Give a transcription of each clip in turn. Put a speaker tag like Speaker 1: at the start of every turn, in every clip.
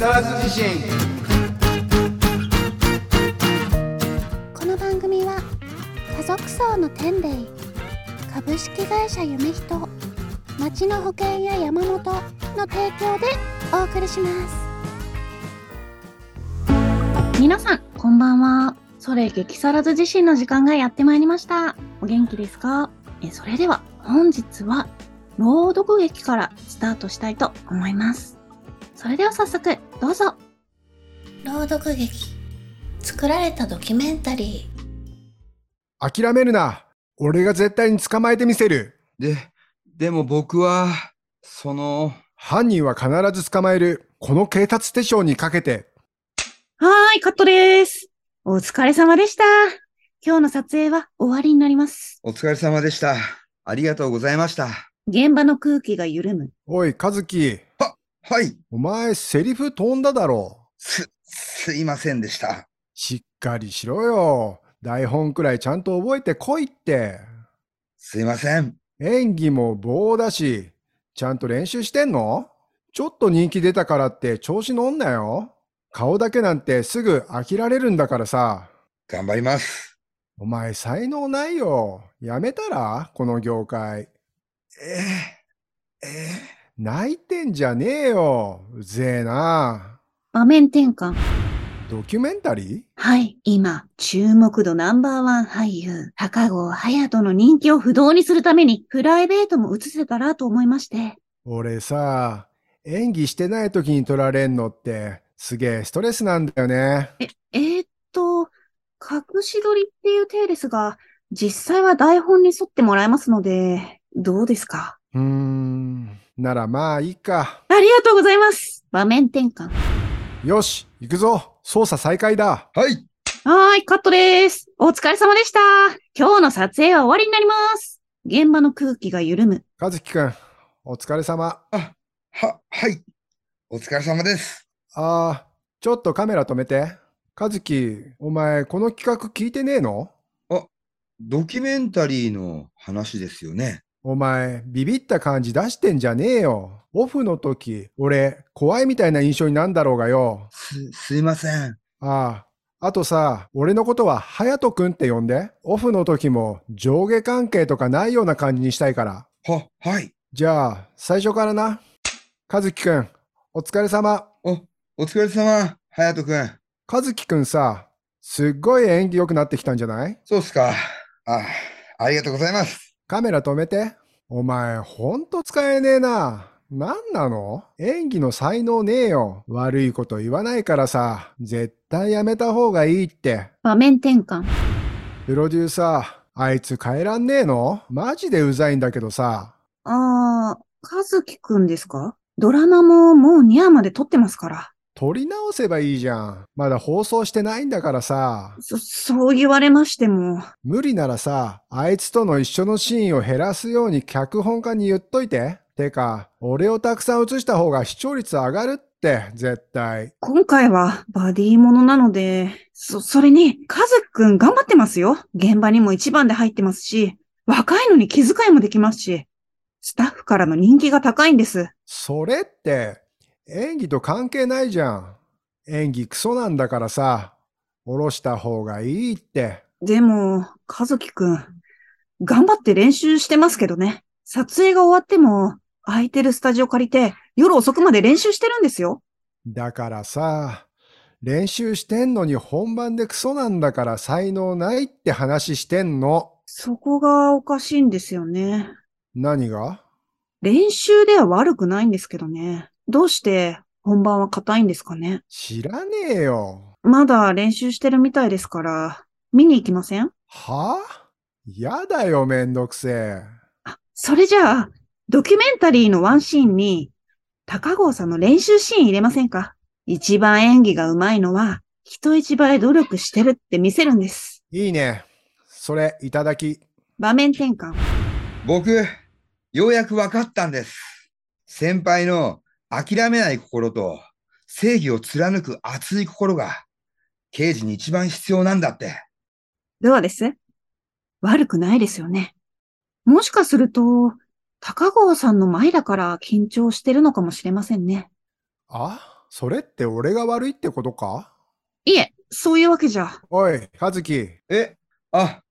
Speaker 1: 更津地震
Speaker 2: この番組は家族層の天霊株式会社夢人町の保険や山本の提供でお送りします
Speaker 3: 皆さん、こんばんは。それ激さらず地震の時間がやってまいりました。お元気ですか？えそれでは、本日は、朗読劇からスタートしたいと思います。それでは早速、どうぞ。
Speaker 2: 朗読劇作られたドキュメンタリー
Speaker 4: 諦めるな。俺が絶対に捕まえてみせる。
Speaker 1: で、でも僕は、その、
Speaker 4: 犯人は必ず捕まえる。この警察手帳にかけて。
Speaker 3: はーい、カットです。お疲れ様でした。今日の撮影は終わりになります。
Speaker 1: お疲れ様でした。ありがとうございました。
Speaker 3: 現場の空気が緩む。
Speaker 4: おい、和樹。
Speaker 1: はい、
Speaker 4: お前、セリフ飛んだだろ。
Speaker 1: す、すいませんでした。
Speaker 4: しっかりしろよ。台本くらいちゃんと覚えてこいって。
Speaker 1: すいません。
Speaker 4: 演技も棒だし、ちゃんと練習してんの？ちょっと人気出たからって調子乗んなよ。顔だけなんてすぐ飽きられるんだからさ。
Speaker 1: 頑張ります。
Speaker 4: お前才能ないよ。やめたら？この業界。
Speaker 1: えええ
Speaker 4: 泣いてんじゃねえよ。うぜえな。
Speaker 3: 場面転換。
Speaker 4: ドキュメンタリー？
Speaker 3: はい、今、注目度ナンバーワン俳優、高郷隼人の人気を不動にするために、プライベートも映せたらと思いまして。
Speaker 4: 俺さ、演技してない時に撮られんのってすげえストレスなんだよね。
Speaker 3: え、えーっと、隠し撮りっていう体ですが、実際は台本に沿ってもらえますので、どうですか？
Speaker 4: うーん。ならまあいいか。
Speaker 3: ありがとうございます場面転換。
Speaker 4: よし、行くぞ。捜査再開だ。
Speaker 1: はい、
Speaker 3: はーい、カットです。お疲れ様でした。今日の撮影は終わりになります。現場の空気が緩む。
Speaker 4: 和樹くん、お疲れ様。
Speaker 1: は、はい。お疲れ様です。
Speaker 4: あー、ちょっとカメラ止めて。和樹、お前この企画聞いてねえの？
Speaker 1: ドキュメンタリーの話ですよね。
Speaker 4: お前、ビビった感じ出してんじゃねえよ。オフの時、俺、怖いみたいな印象になんだろうがよ。
Speaker 1: す、すいません。
Speaker 4: ああ、あとさ、俺のことは隼人くんって呼んで。オフの時も上下関係とかないような感じにしたいから。
Speaker 1: は、はい。
Speaker 4: じゃあ、最初からな。和樹くん、お疲れ様。
Speaker 1: お、お疲れ様、隼人くん。
Speaker 4: 和樹くんさ、すっごい演技良くなってきたんじゃない？
Speaker 1: そうっすか。あ、ありがとうございます。
Speaker 4: カメラ止めて。お前、ほんと使えねえな。なんなの？演技の才能ねえよ。悪いこと言わないからさ、絶対やめた方がいいって。
Speaker 3: 場面転換。
Speaker 4: プロデューサー、あいつ変えらんねえの？マジでうざいんだけどさ。
Speaker 3: あー、和樹くんですか？ドラマももう2話まで撮ってますから。
Speaker 4: 撮り直せばいいじゃん。まだ放送してないんだからさ。
Speaker 3: そ、そう言われましても。
Speaker 4: 無理ならさ、あいつとの一緒のシーンを減らすように脚本家に言っといて。てか、俺をたくさん映した方が視聴率上がるって、絶対。
Speaker 3: 今回はバディものなので、そ、それに、和樹くん頑張ってますよ。現場にも一番で入ってますし、若いのに気遣いもできますし、スタッフからの人気が高いんです。
Speaker 4: それって、演技と関係ないじゃん。演技クソなんだからさ、下ろした方がいいって。
Speaker 3: でも、和樹くん、頑張って練習してますけどね。撮影が終わっても、空いてるスタジオ借りて、夜遅くまで練習してるんですよ。
Speaker 4: だからさ、練習してんのに本番でクソなんだから才能ないって話してんの。
Speaker 3: そこがおかしいんですよね。
Speaker 4: 何が？
Speaker 3: 練習では悪くないんですけどね。どうして本番は硬いんですかね？
Speaker 4: 知らねえよ。
Speaker 3: まだ練習してるみたいですから、見に行きません？
Speaker 4: は？あやだよ、めんどくせえ。
Speaker 3: あ、それじゃあ、ドキュメンタリーのワンシーンに、高郷さんの練習シーン入れませんか？一番演技が上手いのは、人一倍努力してるって見せるんです。
Speaker 4: いいね。それ、いただき。
Speaker 3: 場面転換。
Speaker 1: 僕、ようやく分かったんです。先輩の諦めない心と正義を貫く熱い心が刑事に一番必要なんだって。
Speaker 3: どうです悪くないですよね。もしかすると、高郷さんの前だから緊張してるのかもしれませんね。
Speaker 4: あ？それって俺が悪いってことか？
Speaker 3: いえ、そういうわけじゃ。
Speaker 4: おい、和樹。
Speaker 1: え、あ、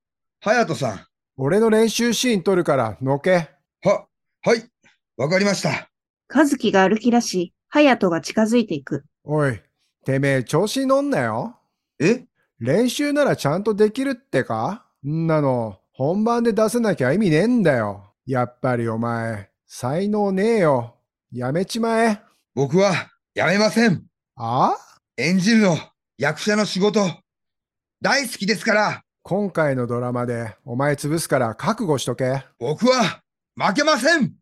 Speaker 1: 隼人さん。
Speaker 4: 俺の練習シーン撮るから、のけ。
Speaker 1: は、はい、わかりました。
Speaker 3: 和樹が歩き出し、隼人が近づいていく。
Speaker 4: おい、てめえ調子に乗んなよ。
Speaker 1: え？
Speaker 4: 練習ならちゃんとできるってか？んなの、本番で出せなきゃ意味ねえんだよ。やっぱりお前、才能ねえよ。やめちまえ。
Speaker 1: 僕はやめません。
Speaker 4: あ？
Speaker 1: 演じるの、役者の仕事、大好きですから、
Speaker 4: 今回のドラマでお前潰すから覚悟しとけ。
Speaker 1: 僕は負けません
Speaker 4: ち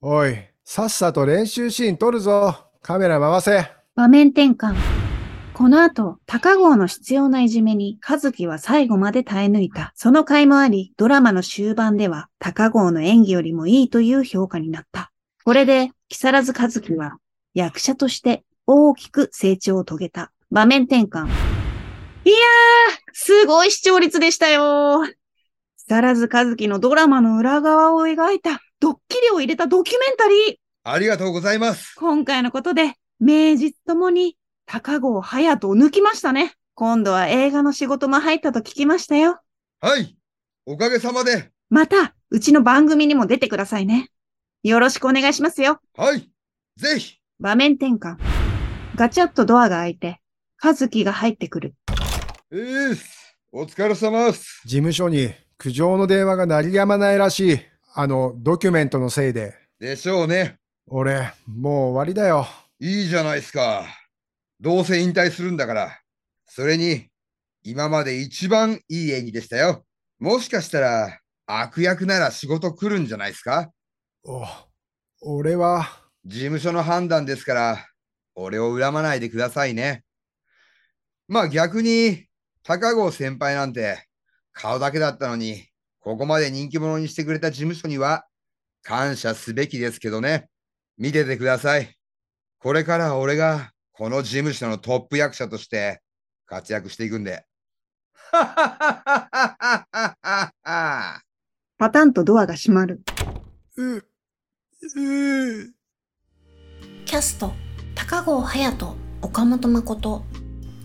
Speaker 4: おい、さっさと練習シーン撮るぞ。カメラ回せ。
Speaker 3: 場面転換。この後、高郷の必要ないじめに、和樹は最後まで耐え抜いた。その甲斐もあり、ドラマの終盤では、高郷の演技よりもいいという評価になった。これで、木更津和樹は、役者として大きく成長を遂げた。場面転換。いやー、すごい視聴率でしたよ木更津和樹のドラマの裏側を描いた、ドッキリを入れたドキュメンタリー。
Speaker 1: ありがとうございます。
Speaker 3: 今回のことで、名実ともに高郷隼人を抜きましたね。今度は映画の仕事も入ったと聞きましたよ。
Speaker 1: はい、おかげさまで、
Speaker 3: また、うちの番組にも出てくださいね。よろしくお願いしますよ。
Speaker 1: はい、ぜひ、
Speaker 3: 場面転換。ガチャッとドアが開いて、和樹が入ってくる。
Speaker 1: えーす、お疲れ様です。
Speaker 4: 事務所に苦情の電話が鳴りやまないらしい。あの、ドキュメントのせいで。
Speaker 1: でしょうね。
Speaker 4: 俺、もう終わりだよ。
Speaker 1: いいじゃないですか。どうせ引退するんだから。それに、今まで一番いい演技でしたよ。もしかしたら、悪役なら仕事来るんじゃないですか
Speaker 4: お、俺は、
Speaker 1: 事務所の判断ですから、俺を恨まないでくださいね。まあ逆に、高郷先輩なんて、顔だけだったのに、ここまで人気者にしてくれた事務所には、感謝すべきですけどね。見ててください。これから俺が、この事務所のトップ役者として、活躍していくんで。
Speaker 3: パタンとドアが閉まる。
Speaker 4: う、う、
Speaker 2: キャスト高郷隼人岡本誠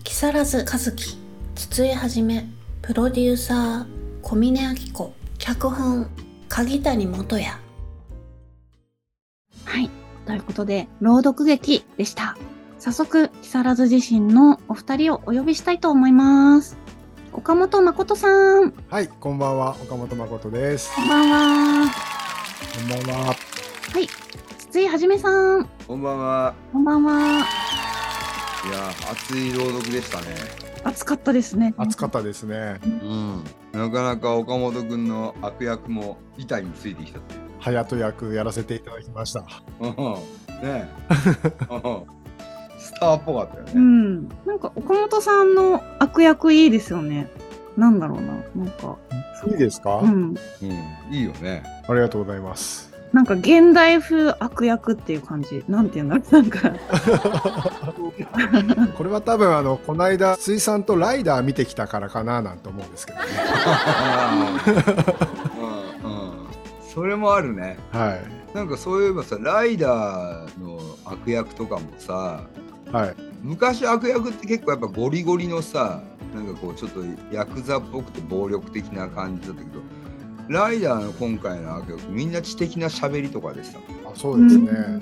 Speaker 2: 木更津和樹筒井はじめプロデューサー小峰明子脚本鍵谷元也
Speaker 3: はい。ということで、朗読劇でした。早速、木更津自身のお二人をお呼びしたいと思います。岡本誠さん、こ
Speaker 4: はい、こんばんは、岡本誠です。
Speaker 3: んばんは。
Speaker 4: こんばんは。
Speaker 3: はい。筒井はじめさん、
Speaker 1: こんばんは。
Speaker 3: こんばんは。
Speaker 1: いや、熱い朗読でしたね。
Speaker 3: 暑かったですね。
Speaker 4: 暑かったですね。
Speaker 1: うん、なかなか岡本君の悪役も板についてきたっていう。
Speaker 4: 隼人役やらせていただきました。
Speaker 1: うんねえうんスターっぽかったよね。
Speaker 3: うん。なんか岡本さんの悪役いいですよね。なんだろうな。なんか、
Speaker 4: いいですか、
Speaker 3: うん。
Speaker 1: うん、いいよね。
Speaker 4: ありがとうございます。
Speaker 3: なんか現代風悪役っていう感じ。なんていうんだろう。なんか。
Speaker 4: これは多分あのこの間水産とライダー見てきたからかななんて思うんですけどね。
Speaker 1: うんうん、それもあるね。
Speaker 4: はい
Speaker 1: なんかそういえばさ、ライダーの悪役とかもさ、
Speaker 4: はい
Speaker 1: 昔悪役って結構やっぱゴリゴリのさ、なんかこうちょっとヤクザっぽくて暴力的な感じだったけど、ライダーの今回の悪役、みんな知的な喋りとかでした？
Speaker 4: あそうですね。
Speaker 3: うん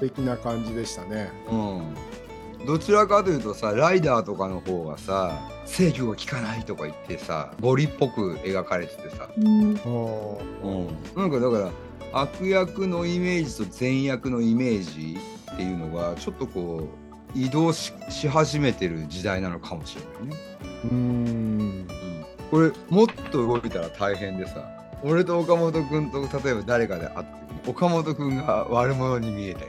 Speaker 4: 素敵な感じでしたね。
Speaker 1: うん、どちらかというとさライダーとかの方がさ制御が効かないとか言ってさゴリっぽく描かれててさ、
Speaker 3: うん。
Speaker 1: うん、なんかだから悪役のイメージと善悪のイメージっていうのがちょっとこう移動しし始めてる時代なのかもしれないね。
Speaker 4: うーん
Speaker 1: これもっと動いたら大変でさ俺と岡本君と例えば誰かで会った時に岡本君が悪者に見えたり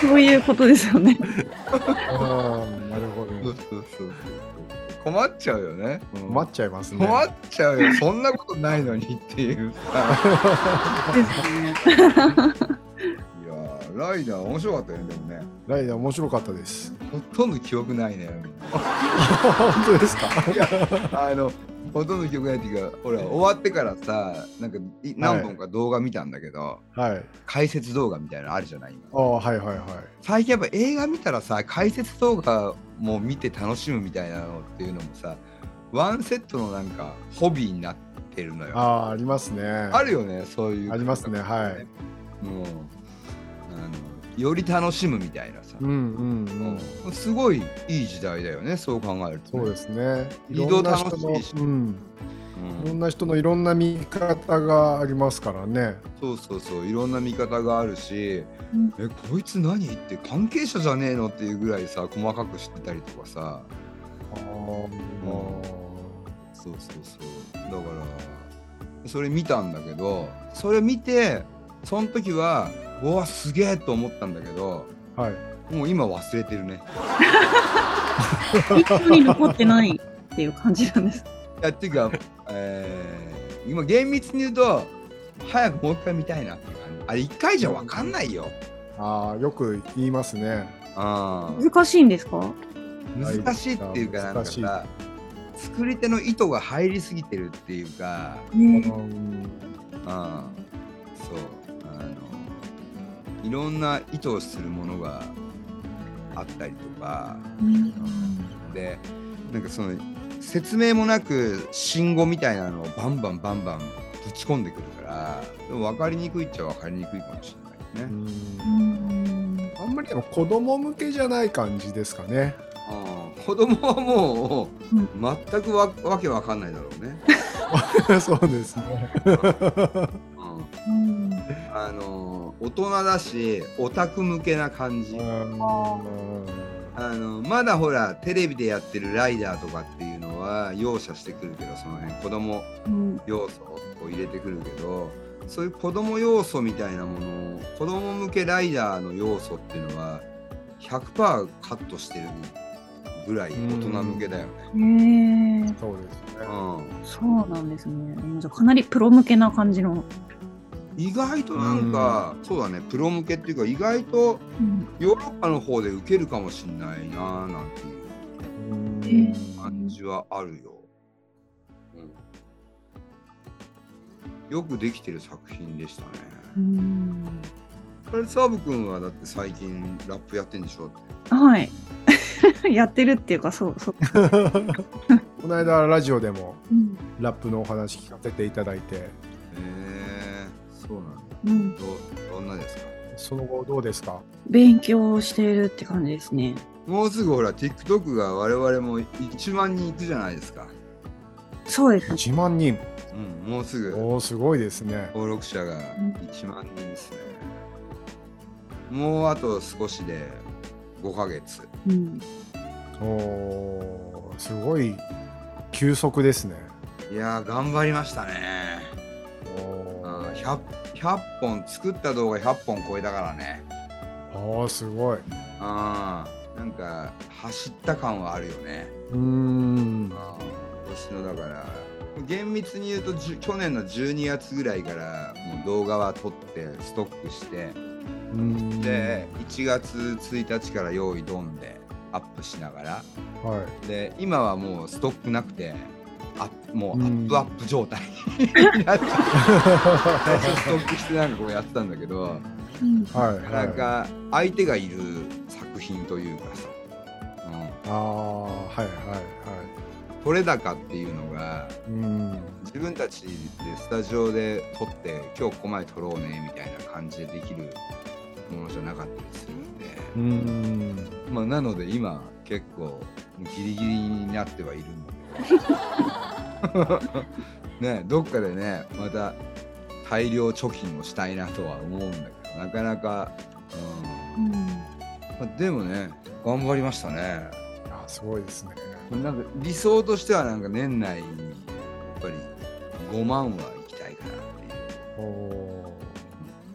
Speaker 3: そういうことですよね。
Speaker 4: あーなるほど
Speaker 1: そうそうそうそう困っちゃうよね。うん
Speaker 4: 困っちゃいますね。
Speaker 1: 困っちゃうよ。そんなことないのにっていうさ。
Speaker 3: ですね。
Speaker 1: ライダー面白かったよね、でもね。
Speaker 4: ライダー面白かったです。
Speaker 1: ほとんど記憶ないね。
Speaker 4: 本当ですか？
Speaker 1: あの、ほとんど記憶ないっていうか、ほら、終わってからさ、なんかい何本か動画見たんだけど、
Speaker 4: はい。
Speaker 1: 解説動画みたいなのあるじゃない今
Speaker 4: ああ、はいはいはい。
Speaker 1: 最近やっぱ映画見たらさ、解説動画も見て楽しむみたいなのっていうのもさ、ワンセットのなんかホビーになってるのよ。あ
Speaker 4: ああ、ありますね。
Speaker 1: るよね、そういう。
Speaker 4: ありますね、はい。
Speaker 1: もうあのより楽しむみたいなさ、
Speaker 4: うんうんうん。
Speaker 1: うんすごいいい時代だよねそう考えると、ね、
Speaker 4: そうですね。
Speaker 1: 移動楽しいし。
Speaker 4: いろんな人のうん。いろ
Speaker 1: うん。
Speaker 4: んな人のいろんな見方がありますからね。
Speaker 1: そうそうそう。いろんな見方があるし、
Speaker 3: うん。
Speaker 1: えこいつ何って関係者じゃねえのっていうぐらいさ細かく知ってたりとかさ。
Speaker 4: あ
Speaker 1: そうそうそう。だからそれ見たんだけどそれ見てその時はうわすげえと思ったんだけど
Speaker 4: あ。はい。
Speaker 1: もう今忘れてるね。
Speaker 3: 一緒に残ってないっていう感じなんです。
Speaker 1: いやっていうか、えー、今厳密に言うと早くもう一回見たいなっていう感じ。あれ一回じゃ分かんないよ。
Speaker 4: ああ、よく言いますね。
Speaker 1: あ
Speaker 3: 難しいんですか？
Speaker 1: ー難しいっていうかなんかさ作り手の意図が入りすぎてるっていうか。
Speaker 3: ね。
Speaker 4: うん。
Speaker 1: あそういろんな意図をするものがあったりとかでなんかその説明もなく信号みたいなのをバンバンバンバンぶち込んでくるからでも分かりにくいっちゃ分かりにくいかもしれないうね。
Speaker 3: うん
Speaker 4: あんまりでも子供向けじゃない感じですかね。
Speaker 1: ああ子供はもう、
Speaker 3: うん
Speaker 1: 全くわわけわかんないだろうね。
Speaker 4: そうですね。
Speaker 1: うん
Speaker 3: うん
Speaker 1: あの大人だしオタク向けな感じ。あのまだほらテレビでやってるライダーとかっていうのは容赦してくるけどその辺子供
Speaker 3: うん
Speaker 1: 要素を入れてくるけどそういう子供要素みたいなものを子供向けライダーの要素っていうのは100%カットしてるぐらい大人向けだよね。
Speaker 3: へえ
Speaker 4: そうですね。
Speaker 1: うん
Speaker 3: そうなんですね。じゃあかなりプロ向けな感じの。
Speaker 1: 意外となんか、そうだねプロ向けっていうか意外と
Speaker 3: うん。
Speaker 1: ヨーロッパの方で受けるかもしんないななんていう
Speaker 4: うん。
Speaker 1: 感じはあるよ。うん、よくできてる作品でしたね。
Speaker 3: うん。
Speaker 1: これサーブ君はだって最近ラップやってんでしょ？
Speaker 3: はい。やってるっていうか、そうそう。
Speaker 4: この間ラジオでも
Speaker 3: うん。
Speaker 4: ラップのお話聞かせていただいて、
Speaker 1: へえそうなんだ。
Speaker 3: うん、
Speaker 1: どどんなですか？
Speaker 4: その後どうですか？
Speaker 3: 勉強しているって感じですね。
Speaker 1: もうすぐほら TikTok が我々も1万人いくじゃないですか。
Speaker 3: そうですね。
Speaker 4: 1万人。
Speaker 1: うん、もうすぐ
Speaker 4: おお、すごいですね。
Speaker 1: 登録者が
Speaker 3: ん
Speaker 1: 1万人ですね。もうあと少しで5ヶ月。
Speaker 3: うん、
Speaker 4: おお、すごい急速ですね。
Speaker 1: いやー、頑張りましたね。
Speaker 4: お
Speaker 1: うん
Speaker 4: ー
Speaker 1: 100, 100本、作った動画100本超えたからね。
Speaker 4: ああ、すごい。
Speaker 1: うんなんか走った感はあるよね。
Speaker 4: うーん。
Speaker 1: 今年のだから厳密に言うと去年の12月ぐらいからもう動画は撮ってストックしてで1月1日から用意ドンでアップしながら
Speaker 4: はい。
Speaker 1: で今はもうストックなくてあもうア
Speaker 4: うん
Speaker 1: ップアップ状態になっちゃう最初ストックしてなんかこうやってたんだけど。なかなか相手がいる作品というかさ、うん、
Speaker 4: ああ、はいはいは
Speaker 1: 取れ高っていうのが
Speaker 4: い。うん。
Speaker 1: 自分たちでスタジオで撮って今日ここまで撮ろうねみたいな感じでできるものじゃなかったりするんで、
Speaker 4: うーん。
Speaker 1: まあ、なので今結構ギリギリになってはいるんだけどねどっかでねまた大量貯金をしたいなとは思うんだけどなかなか、うん
Speaker 3: うん、
Speaker 1: まあ、でもね頑張りましたね
Speaker 4: あすごいですね。
Speaker 1: なんか理想としてはなんか年内にやっぱり5万は行きたいかなっていう
Speaker 4: お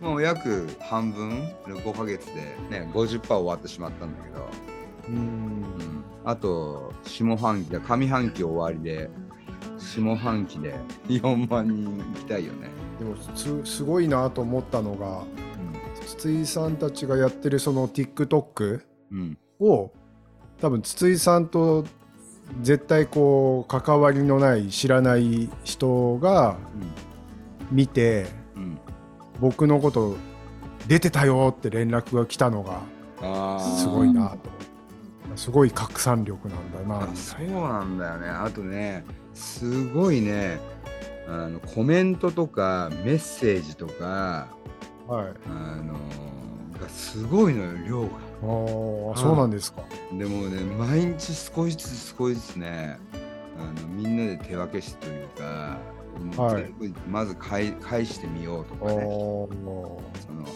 Speaker 4: お
Speaker 1: もう約半分5ヶ月でね50%終わってしまったんだけど、
Speaker 4: ー。うーん。
Speaker 1: あと下半期だ上半期終わりで下半期で4万人行きたいよね、
Speaker 4: でもすすごいなと思ったのが、筒井さんたちがやってるその TikTok
Speaker 1: うん。
Speaker 4: を多分筒井さんと絶対こう関わりのない知らない人が見て
Speaker 1: うん。
Speaker 4: 僕のこと出てたよって連絡が来たのが。すごいなとすごい拡散力なんだな。
Speaker 1: あそうなんだよね。あとね、すごいね、あのコメントとかメッセージとか、
Speaker 4: はい。
Speaker 1: あのがすごいのよ、量が。
Speaker 4: あーそうなんですか。
Speaker 1: でもね、毎日少しずつ少しずつね、あのみんなで手分けしてというか、
Speaker 4: はい。
Speaker 1: まず返返してみようと
Speaker 4: あ
Speaker 1: かね、
Speaker 4: ー。
Speaker 1: その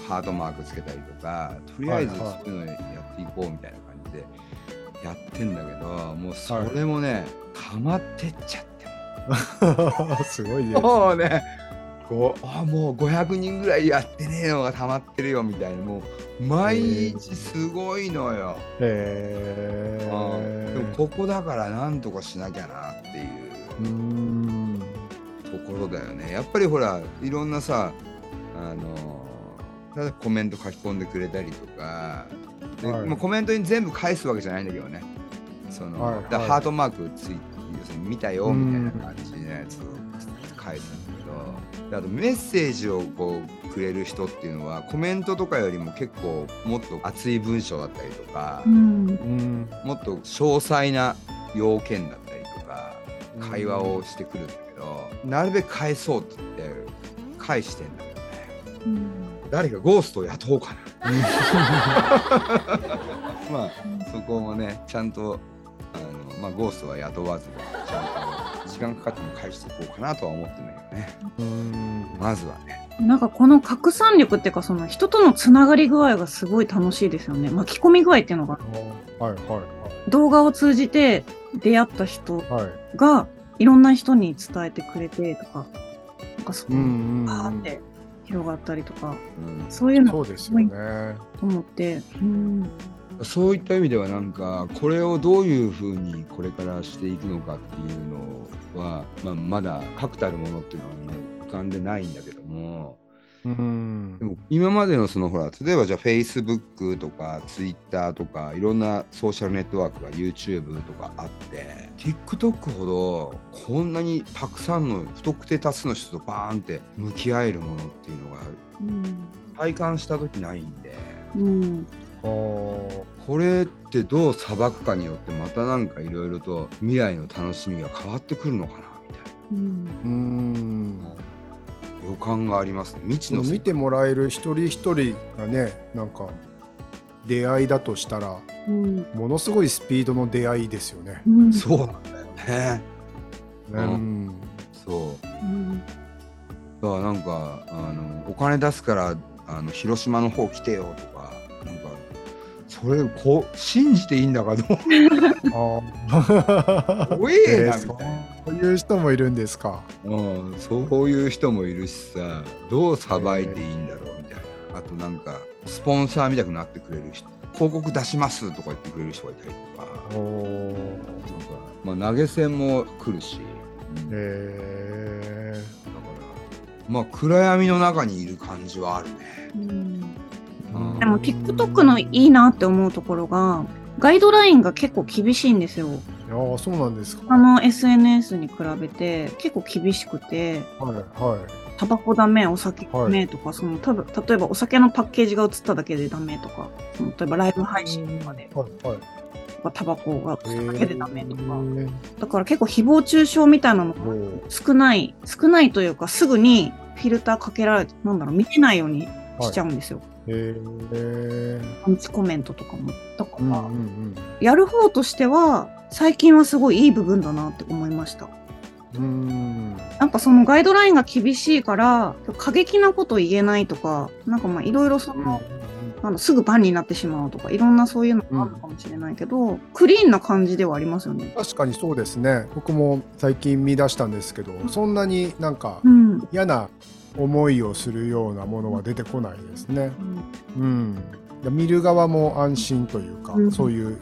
Speaker 1: ハートマークつけたりとか、とりあえず
Speaker 4: はいはい。
Speaker 1: そういうのやっていこうみたいな感じでやってんだけど、もうそれもね、溜まってっちゃって
Speaker 4: すごいです
Speaker 1: もうね、こう。あもう500人ぐらいやってねえのが溜まってるよみたいな、もう毎日すごいのよ。
Speaker 4: へ
Speaker 1: うん。でも
Speaker 4: え
Speaker 1: ここだからなんとかしなきゃなっていう。ところだよね。やっぱりほらいろんなさあのただコメント書き込んでくれたりとかで、
Speaker 4: はい。
Speaker 1: まあコメントに全部返すわけじゃないんだけどね。その
Speaker 4: はいはい。
Speaker 1: ハートマークつい要するに見たよみたいな感じのやつを返すんだけど。であとメッセージをこうくれる人っていうのはコメントとかよりも結構もっと熱い文章だったりとか、
Speaker 3: うん。
Speaker 4: うん
Speaker 1: もっと詳細な要件だったりとか会話をしてくるんだけど、なるべく返そうって言って返してんだけどね。
Speaker 3: うん
Speaker 1: 誰かゴーストを雇おうかな。まあそこもねちゃんとあの、まあ、ゴーストは雇わずちゃんと時間かかっても返していこうかなとは思ってるんだけどね。
Speaker 4: うん。
Speaker 1: まずはね。
Speaker 3: なんかこの拡散力っていうかその人とのつながり具合がすごい楽しいですよね。巻き込み具合っていうのが。
Speaker 4: はいはい
Speaker 3: 動画を通じて出会った人
Speaker 4: はい。はい
Speaker 3: がいろんな人に伝えてくれてとかなんかそう
Speaker 4: うんうん
Speaker 3: バーって広がったりとか
Speaker 1: うん。
Speaker 3: そういうの
Speaker 4: そうですよね。
Speaker 3: と思ってうん。
Speaker 1: そういった意味ではなんかこれをどういうふうにこれからしていくのかっていうのは、まあ、まだ確たるものっていうのは、ね、浮かんでないんだけども
Speaker 4: うん。
Speaker 1: でも今までのそのほら例えばじゃあ Facebook とか Twitter とかいろんなソーシャルネットワークが YouTube とかあって TikTok ほどこんなにたくさんの不特定多数の人とバーンって向き合えるものっていうのが
Speaker 3: うん。
Speaker 1: 体感した時ないんで。
Speaker 3: うん。
Speaker 1: これってどう裁くかによってまたなんかいろいろと未来の楽しみが変わってくるのかなみたい
Speaker 3: うん。
Speaker 4: うん。
Speaker 1: な予感がありますね。未知の世
Speaker 4: 見てもらえる一人一人がねなんか出会いだとしたら
Speaker 3: うん。
Speaker 4: ものすごいスピードの出会いですよね。
Speaker 3: うん。
Speaker 1: そうなんだよね。
Speaker 4: うん。
Speaker 1: そう。
Speaker 3: うん
Speaker 1: だからなんかあのお金出すからあの広島の方来てよとかなんかそれこう信じていいんだかどう 怖え
Speaker 4: えー
Speaker 1: なみたいな、
Speaker 4: そういう人もいるんですか？
Speaker 1: うん、そういう人もいるしさどうさばいていいんだろうみたいな。あとなんかスポンサーみたくなってくれる人。広告出しますとか言ってくれる人がいたりとか。
Speaker 4: お
Speaker 1: なんか、まあ、投げ銭も来るし、うん。だから
Speaker 4: へ
Speaker 1: まあ暗闇の中にいる感じはあるね。
Speaker 3: うん。
Speaker 1: うん。
Speaker 3: でも TikTok のいいなって思うところがガイドラインが結構厳しいんですよ。
Speaker 4: え。ああそうなんですか。
Speaker 3: 他の SNS に比べて結構厳しくて
Speaker 4: はいはい。
Speaker 3: タバコダメお酒ダメとか、そのたぶ例えばお酒のパッケージが映っただけでダメとかその例えばライブ配信とかで
Speaker 4: はいはい。
Speaker 3: タバコが映っただけでダメとか、だから結構誹謗中傷みたいなのが少ない少ないというかすぐにフィルターかけられてなんだろう見えないようにしちゃうんですよ、
Speaker 4: へえ。
Speaker 3: アンチコメントとかもだから、
Speaker 4: うんうんうん。
Speaker 3: やる方としては最近はすごいいい部分だなって思いました
Speaker 4: うーん。
Speaker 3: なんかそのガイドラインが厳しいから過激なこと言えないとかなんかまあいろいろその、なんだすぐバンになってしまうとかいろんなそういうのがあるのかもしれないけど、クリーンな感じではありますよね。
Speaker 4: 確かにそうですね。僕も最近見出したんですけど、そんなになんか
Speaker 3: うん
Speaker 4: 嫌な思いをするようなものは出てこないですね。うん。見る側も安心というか、
Speaker 3: うん
Speaker 4: そういう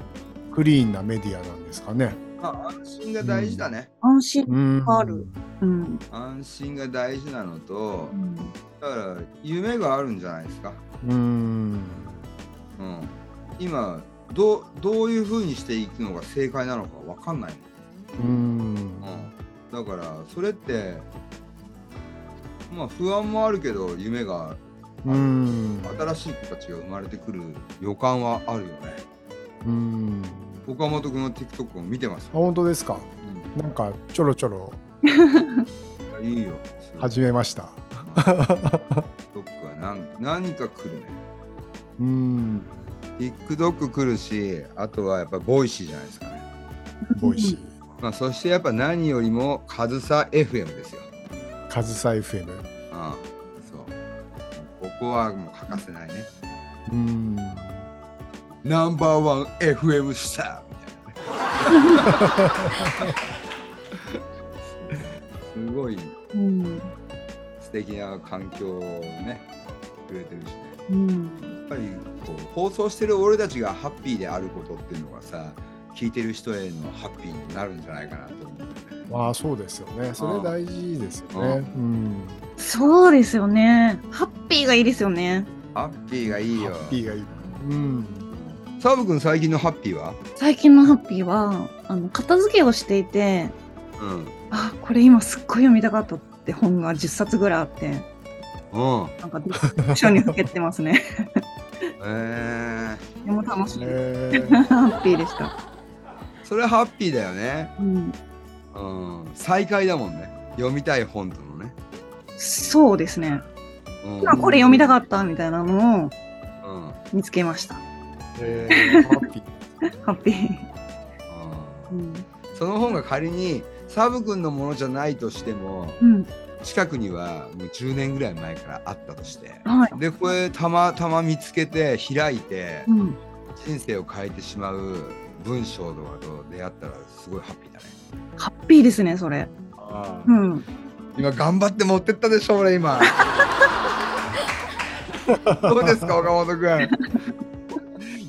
Speaker 4: クリーンなメディアなんですかね。
Speaker 1: まあ、安心が大事だね。
Speaker 3: 安心
Speaker 4: うん
Speaker 3: がある。うん。
Speaker 1: 安心が大事なのと
Speaker 3: う、ん
Speaker 1: だから夢があるんじゃないですか。
Speaker 4: うん。
Speaker 1: うん、今どう、どういうふうにしていくのが正解なのかわかんない
Speaker 4: うん。
Speaker 1: うん、だから、それって、まあ不安もあるけど、夢が、
Speaker 4: うん。
Speaker 1: 新しい子たちが生まれてくる予感はあるよね。
Speaker 4: うん。
Speaker 1: 岡本君の TikTok を見てます？
Speaker 4: あ、。本当ですか？なんかちょろちょろ
Speaker 1: いいよ。
Speaker 4: 始めました。
Speaker 1: TikTok は何何か来るね。
Speaker 4: うん。
Speaker 1: TikTok 来るし、あとはやっぱ Voicy じゃないですかね。
Speaker 4: Voicy。
Speaker 1: まあ、そしてやっぱ何よりも、カズサ FM ですよ。
Speaker 4: カズサ FM。
Speaker 1: ああそう。ここはもう欠かせないね。
Speaker 4: うん。
Speaker 1: ナンバーワン FM スターみたいなね。すごい
Speaker 3: うん。
Speaker 1: 素敵な環境をね、くれてるしね。
Speaker 3: うん。
Speaker 1: やっぱりこう放送してる俺たちがハッピーであることっていうのがさ、聞いてる人へのハッピーになるんじゃないかなと思うね。
Speaker 4: まあそうですよね。それ大事ですよね。うん。
Speaker 3: そうですよね。ハッピーがいいですよね。
Speaker 1: ハッピーがいいよ。
Speaker 4: ハッピーがいい。うん。
Speaker 1: サブ君最近のハッピーは？
Speaker 3: 最近のハッピーは、あの、片付けをしていて、
Speaker 1: うん。
Speaker 3: あ、これ今すっごい読みたかったって本が10冊ぐらいあって、
Speaker 1: うん。
Speaker 3: なんか読書にふけてますね。
Speaker 1: えー、
Speaker 3: でも楽しい。
Speaker 4: えー、
Speaker 3: ハッピーでした。
Speaker 1: それハッピーだよね。
Speaker 3: うん。
Speaker 1: うん。再会だもんね。読みたい本とのね。
Speaker 3: そうですね。
Speaker 1: うん。
Speaker 3: 今これ読みたかったみたいなのを
Speaker 1: うん。
Speaker 3: 見つけました。
Speaker 4: えー、ハッピー。
Speaker 3: ハッピー。
Speaker 1: うん
Speaker 3: うん。
Speaker 1: その本が仮にサブ君のものじゃないとしても
Speaker 3: うん。
Speaker 1: 近くにはもう10年ぐらい前からあったとして
Speaker 3: はい。
Speaker 1: でこれたまたま見つけて開いて
Speaker 3: うん。
Speaker 1: 人生を変えてしまう文章とかと出会ったらすごいハッピーだね。
Speaker 3: ハッピーですね、それ。うん。
Speaker 1: 今頑張って持ってったでしょ俺今。どうですか岡本君？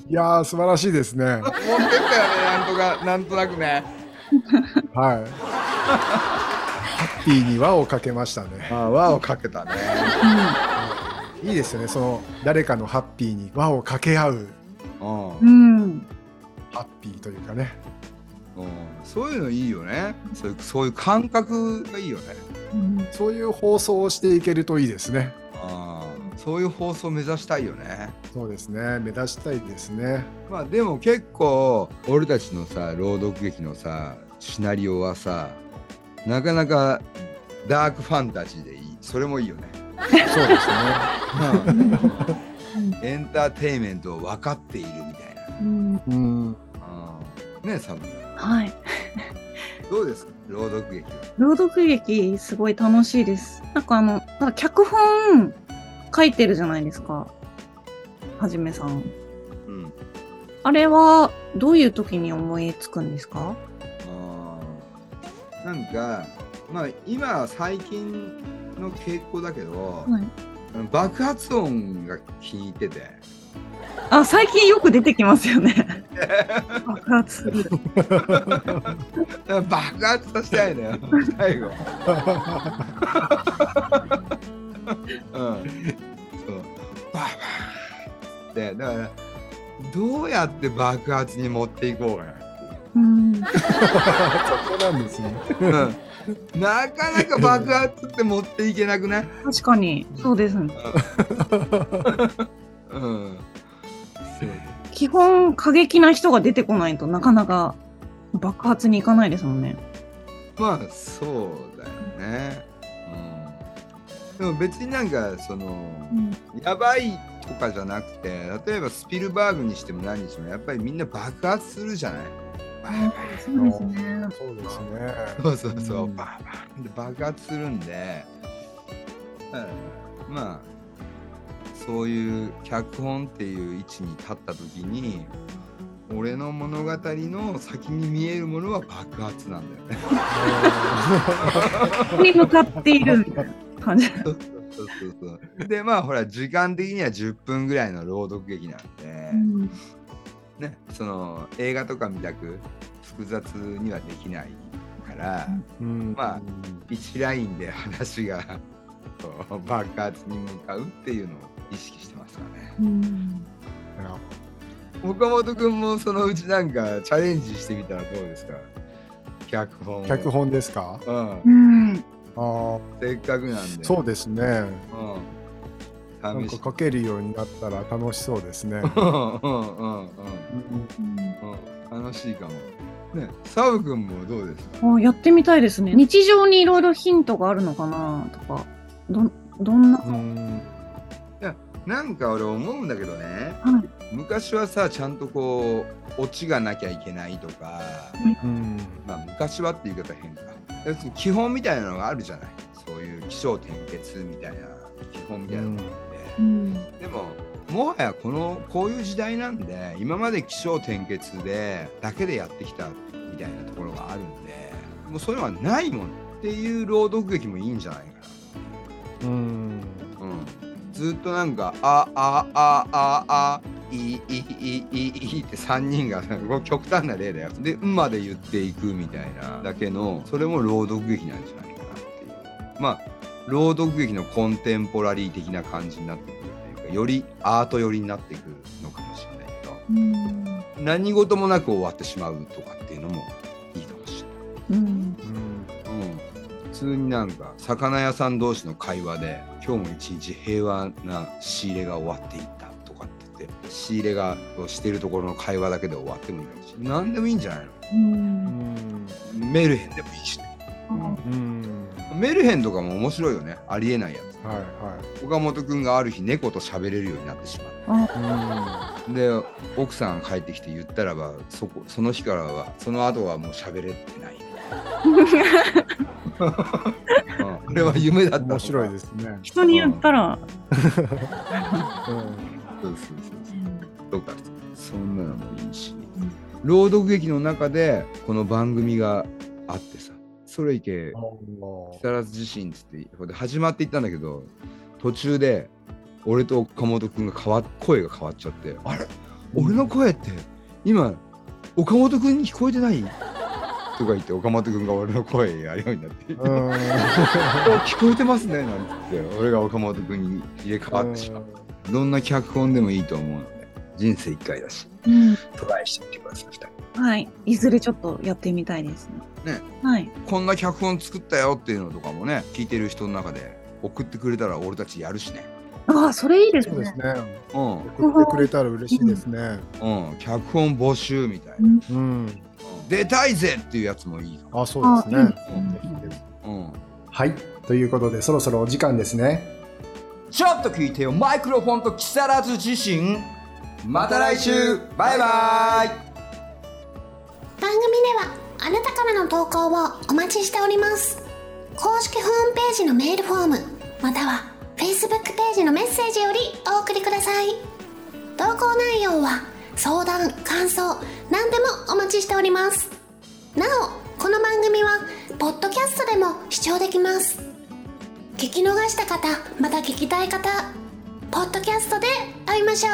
Speaker 4: いやー、素晴らしいですね。
Speaker 1: 持ってったよねなんとかなんとなくね。
Speaker 4: はい。ハッピーに輪をかけましたね。
Speaker 1: ああ輪をかけたね。
Speaker 4: いいですよね。その誰かのハッピーに輪をかけ合う。
Speaker 1: うん。
Speaker 4: ハッピーというかね。
Speaker 1: うんそういうのいいよね。そういうそういう感覚がいいよね。
Speaker 3: うん
Speaker 4: そういう放送をしていけるといいですね。
Speaker 1: ああそういう放送目指したいよね。
Speaker 4: そうですね。目指したいですね。
Speaker 1: まあでも結構俺たちのさ朗読劇のさシナリオはさなかなかダークファンタジーでいい。それもいいよね。
Speaker 4: そうですね。
Speaker 1: エンターテインメントを分かっているみたいな。
Speaker 3: うん。
Speaker 4: うん。
Speaker 1: ねえサム
Speaker 3: はい。
Speaker 1: どうですか？朗読劇は。
Speaker 3: 朗読劇すごい楽しいです。なんかあの、なんか脚本書いてるじゃないですか。はじめさん。
Speaker 1: うん。
Speaker 3: あれはどういう時に思いつくんですか？
Speaker 1: あーなんかまあ今最近の傾向だけど、
Speaker 3: はい。
Speaker 1: 爆発音が気に入ってて。
Speaker 3: あ、最近よく出てきますよね。爆発する。
Speaker 1: 爆発させたいのよ最後。うん。そう。バーバーってだからどうやって爆発に持っていこうかなって
Speaker 3: うん。
Speaker 4: そこなんですね。
Speaker 1: うん。なかなか爆発って持っていけなくない？
Speaker 3: 確かに、そうですね。
Speaker 1: うん。
Speaker 3: 基本、過激な人が出てこないとなかなか爆発にいかないですもんね。
Speaker 1: まあそうだよね。うん。でも別になんかその。
Speaker 3: うん。
Speaker 1: やばいとかじゃなくて例えばスピルバーグにしても何にしてもやっぱりみんな爆発するじゃない
Speaker 3: そうですね。
Speaker 4: そうですね。
Speaker 1: ーそうそうそう、
Speaker 4: うん
Speaker 1: 爆発するんで、うんまあそういう脚本っていう位置に立った時に俺の物語の先に見えるものは爆発なんだよね。
Speaker 3: に向かっているみたいな感じ。
Speaker 1: そうそうそうそうでまあほら時間的には10分ぐらいの朗読劇なんで。
Speaker 3: うん
Speaker 1: ね、その映画とか見たく複雑にはできないから、
Speaker 4: うん
Speaker 1: まあ一ラインで話がこう爆発に向かうっていうのを意識してますからね。
Speaker 3: うん
Speaker 1: 岡本君もそのうちなんかチャレンジしてみたらどうですか？脚本を。
Speaker 4: 脚本ですか？
Speaker 1: うん
Speaker 3: う。ん
Speaker 4: あー
Speaker 1: せっかくなんで。
Speaker 4: そうですね。
Speaker 1: うん。
Speaker 4: なんか書けるようになったら楽しそうですね。
Speaker 1: うんうんうんうん
Speaker 3: うん
Speaker 1: うん。楽しいかも。ね、サブ君もどうですか？
Speaker 3: あやってみたいですね。日常にいろいろヒントがあるのかなとか、どどんな、
Speaker 4: うん
Speaker 1: なんか俺思うんだけどね、
Speaker 3: はい。
Speaker 1: 昔はさちゃんとこうオチがなきゃいけないとか、
Speaker 4: うん。
Speaker 1: まあ昔はっていう言い方変か。要するに基本みたいなのがあるじゃない。そういう起承転結みたいな基本みたいなのがあって、
Speaker 3: うん。
Speaker 1: でももはやこのこういう時代なんで今まで起承転結でだけでやってきたみたいなところがあるんでもうそういうのはないもんっていう朗読劇もいいんじゃないか
Speaker 4: うん
Speaker 1: な、うん、ずっとなんか「あああああいいいいいいいいって3人が極端な例だよ。で「ん」まで言っていくみたいなだけのそれも朗読劇なんじゃないかなっていう。まあ朗読劇のコンテンポラリー的な感じになってくるというかよりアート寄りになってくるのかもしれないけど何事もなく終わってしまうとかっていうのもいいかもしれない。
Speaker 3: うん。
Speaker 1: 通になんか魚屋さん同士の会話で今日も一日平和な仕入れが終わっていったとかって言って仕入れがをしてるところの会話だけで終わってもいいし何でもいいんじゃない
Speaker 3: うん。
Speaker 1: のメルヘンでもいいしね。
Speaker 4: うん。
Speaker 1: メルヘンとかも面白いよね。ありえないやつ。
Speaker 4: はいは
Speaker 1: 岡本君がある日猫と喋れるようになってしま
Speaker 3: あ
Speaker 4: い。
Speaker 1: うで奥さんが帰ってきて言ったらばそこその日からはその後はもう喋れてない。う んこれは夢だった
Speaker 4: 面白い
Speaker 1: す
Speaker 4: ですね。
Speaker 3: 人に言ったら、
Speaker 1: そうそうそうそう。とかそんなのもいいし、朗読劇の中でこの番組があってさ。それいけ。木更津地震っつってこれで始まっていったんだけど途中で俺と岡本君が変わっ声が変わっちゃってあれ？俺の声って今岡本君に聞こえてない？とか言って岡本君が俺の声やるようになって聞こえてますねなんつって俺が岡本君に入れ替わってしまうどんな脚本でもいいと思うので人生一回だし
Speaker 3: うん
Speaker 1: トライしてみてください二人
Speaker 3: はい。いずれちょっとやってみたいですね。
Speaker 1: ね
Speaker 3: はい。
Speaker 1: こんな脚本作ったよっていうのとかもね聞いてる人の中で送ってくれたら俺たちやるしね
Speaker 3: ああ、それいいですね。
Speaker 4: そうですね。
Speaker 1: うん
Speaker 4: 送ってくれたら嬉しいですね。
Speaker 1: うん脚本募集みたいな、
Speaker 3: うん
Speaker 4: うん。
Speaker 1: 出たいぜっていうやつもいいか
Speaker 4: あ、そうですね。
Speaker 1: も、うん、
Speaker 4: はい。ということで、そろそろお時間ですね。
Speaker 1: ちょっと聞いてよ。マイクロフォンと木更津自身また来週。バイバイ。
Speaker 2: 番組ではあなたからの投稿をお待ちしております。公式ホームページのメールフォームまたは Facebook ページのメッセージよりお送りください。投稿内容は相談感想何でもしております。なおこの番組はポッドキャストでも視聴できます。聞き逃した方また聞きたい方ポッドキャストで会いましょう。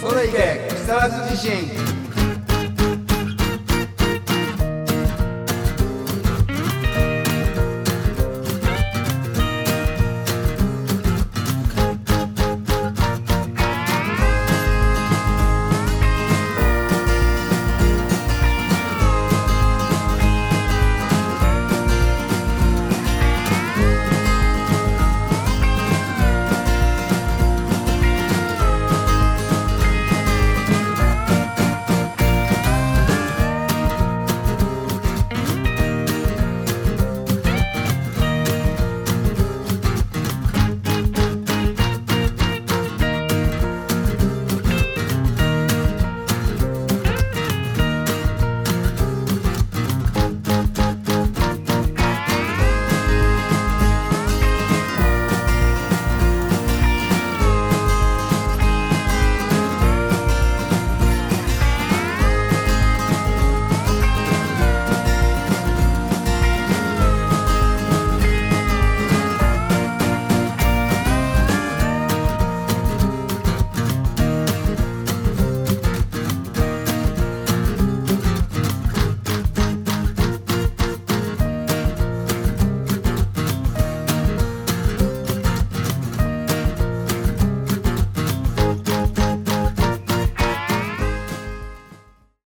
Speaker 1: それいけ木更津自身